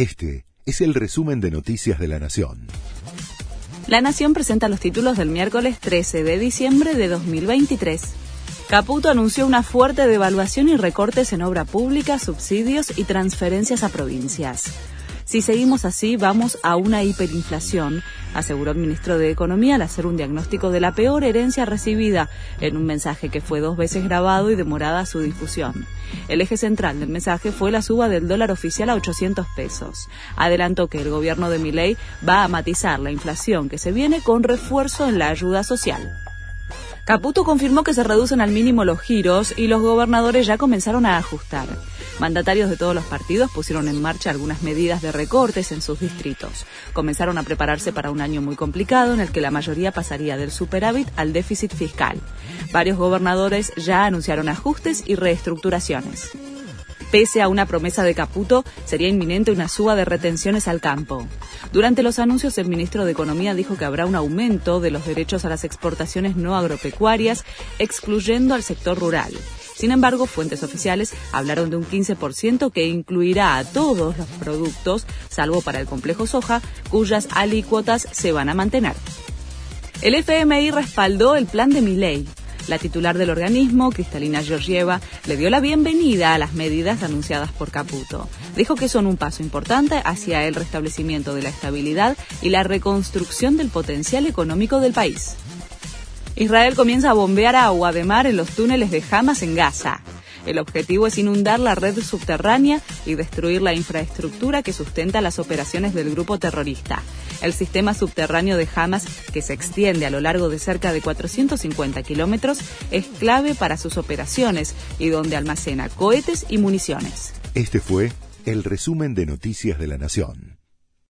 Este es el resumen de Noticias de la Nación. La Nación presenta los títulos del miércoles 13 de diciembre de 2023. Caputo anunció una fuerte devaluación y recortes en obra pública, subsidios y transferencias a provincias. Si seguimos así, vamos a una hiperinflación, aseguró el ministro de Economía al hacer un diagnóstico de la peor herencia recibida en un mensaje que fue dos veces grabado y demorada su difusión. El eje central del mensaje fue la suba del dólar oficial a 800 pesos. Adelantó que el gobierno de Milei va a matizar la inflación que se viene con refuerzo en la ayuda social. Caputo confirmó que se reducen al mínimo los giros y los gobernadores ya comenzaron a ajustar. Mandatarios de todos los partidos pusieron en marcha algunas medidas de recortes en sus distritos. Comenzaron a prepararse para un año muy complicado en el que la mayoría pasaría del superávit al déficit fiscal. Varios gobernadores ya anunciaron ajustes y reestructuraciones. Pese a una promesa de Caputo, sería inminente una suba de retenciones al campo. Durante los anuncios, el ministro de Economía dijo que habrá un aumento de los derechos a las exportaciones no agropecuarias, excluyendo al sector rural. Sin embargo, fuentes oficiales hablaron de un 15% que incluirá a todos los productos, salvo para el complejo soja, cuyas alícuotas se van a mantener. El FMI respaldó el plan de Milei. La titular del organismo, Cristalina Georgieva, le dio la bienvenida a las medidas anunciadas por Caputo. Dijo que son un paso importante hacia el restablecimiento de la estabilidad y la reconstrucción del potencial económico del país. Israel comienza a bombear agua de mar en los túneles de Hamas en Gaza. El objetivo es inundar la red subterránea y destruir la infraestructura que sustenta las operaciones del grupo terrorista. El sistema subterráneo de Hamas, que se extiende a lo largo de cerca de 450 kilómetros, es clave para sus operaciones y donde almacena cohetes y municiones. Este fue el resumen de Noticias de la Nación.